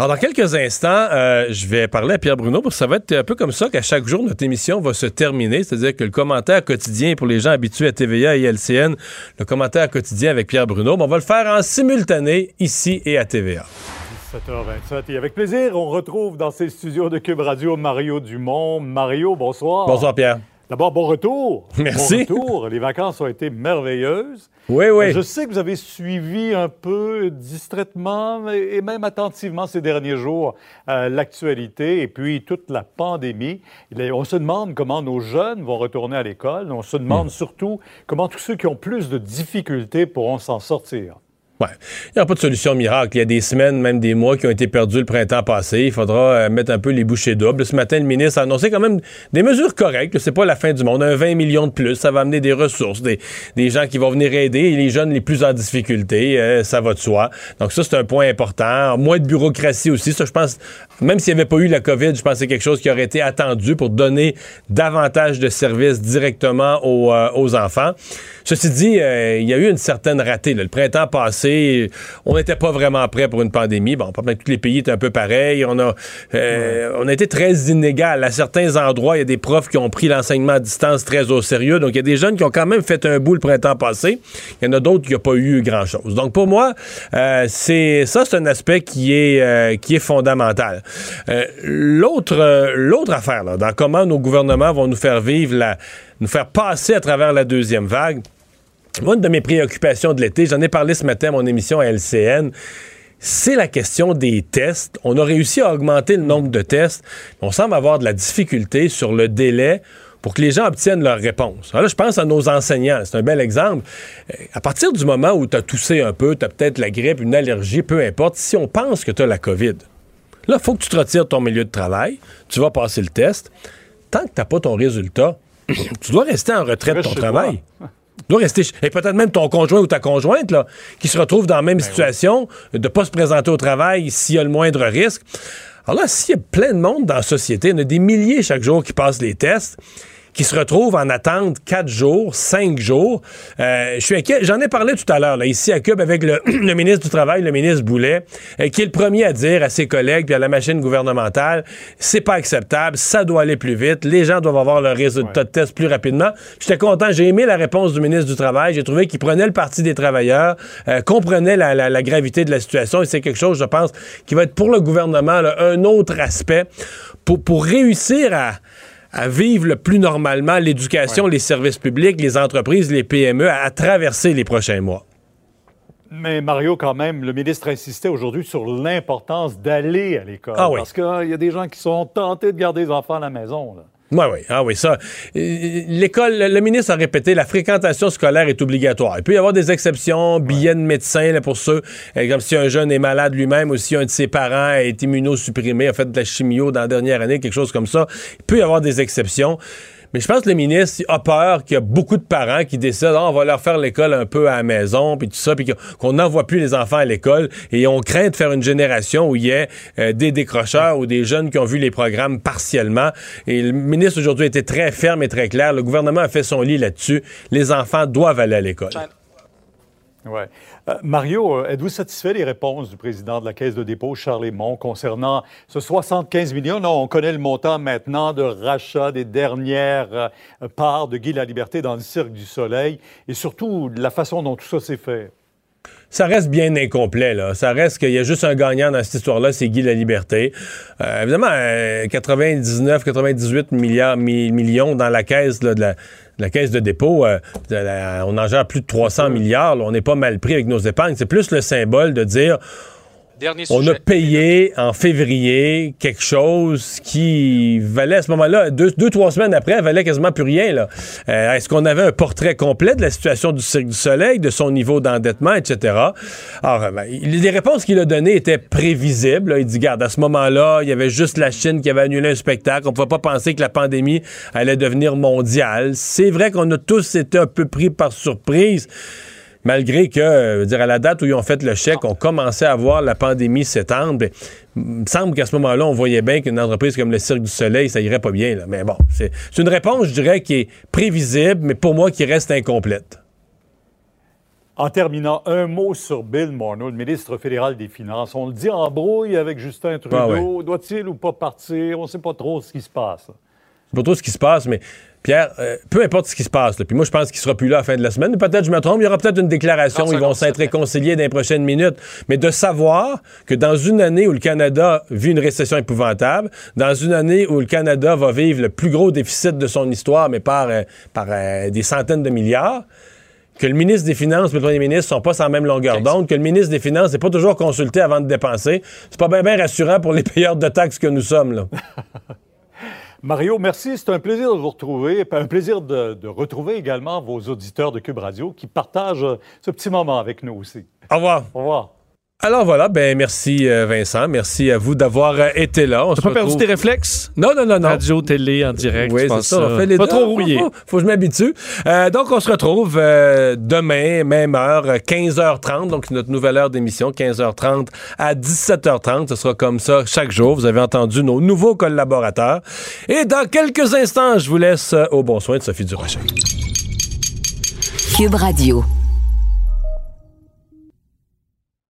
Alors, dans quelques instants, euh, je vais parler à Pierre Bruno, parce que ça va être un peu comme ça qu'à chaque jour, notre émission va se terminer. C'est-à-dire que le commentaire quotidien, pour les gens habitués à TVA et LCN, le commentaire quotidien avec Pierre Bruno, on va le faire en simultané ici et à TVA. 7h27. Et avec plaisir, on retrouve dans ces studios de Cube Radio Mario Dumont. Mario, bonsoir. Bonsoir, Pierre. D'abord, bon retour. Merci. Bon retour. Les vacances ont été merveilleuses. Oui, oui. Je sais que vous avez suivi un peu distraitement et même attentivement ces derniers jours euh, l'actualité et puis toute la pandémie. On se demande comment nos jeunes vont retourner à l'école. On se demande surtout comment tous ceux qui ont plus de difficultés pourront s'en sortir. Il n'y a pas de solution miracle. Il y a des semaines, même des mois qui ont été perdus le printemps passé. Il faudra euh, mettre un peu les bouchées doubles. Ce matin, le ministre a annoncé quand même des mesures correctes. C'est pas la fin du monde. Un 20 millions de plus, ça va amener des ressources, des, des gens qui vont venir aider les jeunes les plus en difficulté. Euh, ça va de soi. Donc ça, c'est un point important. Moins de bureaucratie aussi. Ça, je pense, même s'il n'y avait pas eu la COVID, je pense que c'est quelque chose qui aurait été attendu pour donner davantage de services directement aux, euh, aux enfants. Ceci dit, il y a eu une certaine ratée. Le printemps passé, on n'était pas vraiment prêt pour une pandémie. Bon, pas tous les pays étaient un peu pareils. On a, euh, on a été très inégal. À certains endroits, il y a des profs qui ont pris l'enseignement à distance très au sérieux. Donc, il y a des jeunes qui ont quand même fait un bout le printemps passé. Il y en a d'autres qui n'ont pas eu grand-chose. Donc, pour moi, euh, c'est ça, c'est un aspect qui est, euh, qui est fondamental. l'autre, l'autre affaire, là, dans comment nos gouvernements vont nous faire vivre la, nous faire passer à travers la deuxième vague, une de mes préoccupations de l'été, j'en ai parlé ce matin à mon émission à LCN, c'est la question des tests. On a réussi à augmenter le nombre de tests. On semble avoir de la difficulté sur le délai pour que les gens obtiennent leur réponse. Alors là, je pense à nos enseignants. C'est un bel exemple. Euh, à partir du moment où tu as toussé un peu, tu as peut-être la grippe, une allergie, peu importe, si on pense que tu as la COVID, là, il faut que tu te retires de ton milieu de travail, tu vas passer le test. Tant que tu n'as pas ton résultat, tu dois rester en retraite de ton travail doit rester. Et peut-être même ton conjoint ou ta conjointe, là, qui se retrouve dans la même ben situation, de ne pas se présenter au travail s'il y a le moindre risque. Alors là, s'il y a plein de monde dans la société, il y en a des milliers chaque jour qui passent les tests, qui se retrouvent en attente quatre jours, cinq jours. Euh, je suis inquiet. J'en ai parlé tout à l'heure, là, ici à Cube, avec le, ministre du Travail, le ministre Boulet, euh, qui est le premier à dire à ses collègues puis à la machine gouvernementale, c'est pas acceptable, ça doit aller plus vite, les gens doivent avoir leur résultat de test plus rapidement. J'étais content, j'ai aimé la réponse du ministre du Travail. J'ai trouvé qu'il prenait le parti des travailleurs, euh, comprenait la, gravité de la situation et c'est quelque chose, je pense, qui va être pour le gouvernement un autre aspect pour, pour réussir à à vivre le plus normalement l'éducation, les services publics, les entreprises, les PME, à, traverser les prochains mois. Mais Mario, quand même, le ministre insistait aujourd'hui sur l'importance d'aller à l'école. Ah oui. Parce qu'il y a des gens qui sont tentés de garder les enfants à la maison. Là. Oui, oui. Ah oui, ça. L'école, le ministre a répété, la fréquentation scolaire est obligatoire. Il peut y avoir des exceptions, billets de médecin là, pour ceux, euh, comme si un jeune est malade lui-même ou si un de ses parents est immunosupprimé, a fait de la chimio dans la dernière année, quelque chose comme ça. Il peut y avoir des exceptions. Mais je pense que le ministre a peur qu'il y a beaucoup de parents qui décident ah, on va leur faire l'école un peu à la maison, puis tout ça, puis qu'on n'envoie plus les enfants à l'école. Et on craint de faire une génération où il y ait euh, des décrocheurs ou des jeunes qui ont vu les programmes partiellement. Et le ministre aujourd'hui était très ferme et très clair. Le gouvernement a fait son lit là-dessus. Les enfants doivent aller à l'école. Ouais. Euh, Mario, euh, êtes-vous satisfait des réponses du président de la Caisse de dépôt, Charles Mont, concernant ce 75 millions? Non, on connaît le montant maintenant de rachat des dernières euh, parts de Guy la Liberté dans le Cirque du Soleil et surtout la façon dont tout ça s'est fait. Ça reste bien incomplet, là. Ça reste qu'il y a juste un gagnant dans cette histoire-là, c'est Guy la Liberté. évidemment, 99, 98 milliards, millions dans la caisse de la la caisse de dépôt, euh, on en gère plus de 300 milliards. on n'est pas mal pris avec nos épargnes. C'est plus le symbole de dire on a payé en février quelque chose qui valait à ce moment-là, deux, trois semaines après, valait quasiment plus rien. Là. Euh, est-ce qu'on avait un portrait complet de la situation du Cirque du Soleil, de son niveau d'endettement, etc.? Alors, ben, les réponses qu'il a données étaient prévisibles. Il dit, garde, à ce moment-là, il y avait juste la Chine qui avait annulé un spectacle. On ne pouvait pas penser que la pandémie allait devenir mondiale. C'est vrai qu'on a tous été un peu pris par surprise malgré que, euh, dire, à la date où ils ont fait le chèque, on commençait à voir la pandémie s'étendre. Ben, il me semble qu'à ce moment-là, on voyait bien qu'une entreprise comme le Cirque du Soleil, ça irait pas bien. Là. Mais bon, c'est une réponse, je dirais, qui est prévisible, mais pour moi, qui reste incomplète. En terminant, un mot sur Bill Morneau, le ministre fédéral des Finances. On le dit en brouille avec Justin Trudeau. Ah Doit-il ou pas partir? On ne sait pas trop ce qui se passe. C'est pas trop ce qui se passe, mais Pierre, euh, peu importe ce qui se passe, puis moi je pense qu'il sera plus là à la fin de la semaine, peut-être je me trompe, il y aura peut-être une déclaration, ils vont s'être réconciliés dans les prochaines minutes, mais de savoir que dans une année où le Canada vit une récession épouvantable, dans une année où le Canada va vivre le plus gros déficit de son histoire, mais par, euh, par euh, des centaines de milliards, que le ministre des Finances et le premier ministre sont pas sans même longueur d'onde, que le ministre des Finances n'est pas toujours consulté avant de dépenser, c'est pas bien rassurant pour les payeurs de taxes que nous sommes, là. Mario, merci. C'est un plaisir de vous retrouver. Un plaisir de, de, retrouver également vos auditeurs de Cube Radio qui partagent ce petit moment avec nous aussi. Au revoir. Au revoir. Alors voilà, ben merci euh, Vincent, merci à vous d'avoir euh, été là. On T'as pas perdu tes réflexes? Non, non, non, non. Radio, télé, en direct, oui, c'est ça. On fait les pas trop rouillé. Faut, que je m'habitue. Euh, donc on se retrouve demain, même heure, 15h30, donc notre nouvelle heure d'émission, 15h30 à 17h30. Ce sera comme ça chaque jour. Vous avez entendu nos nouveaux collaborateurs. Et dans quelques instants, je vous laisse au bon soin de Sophie Durocher. Cube Radio.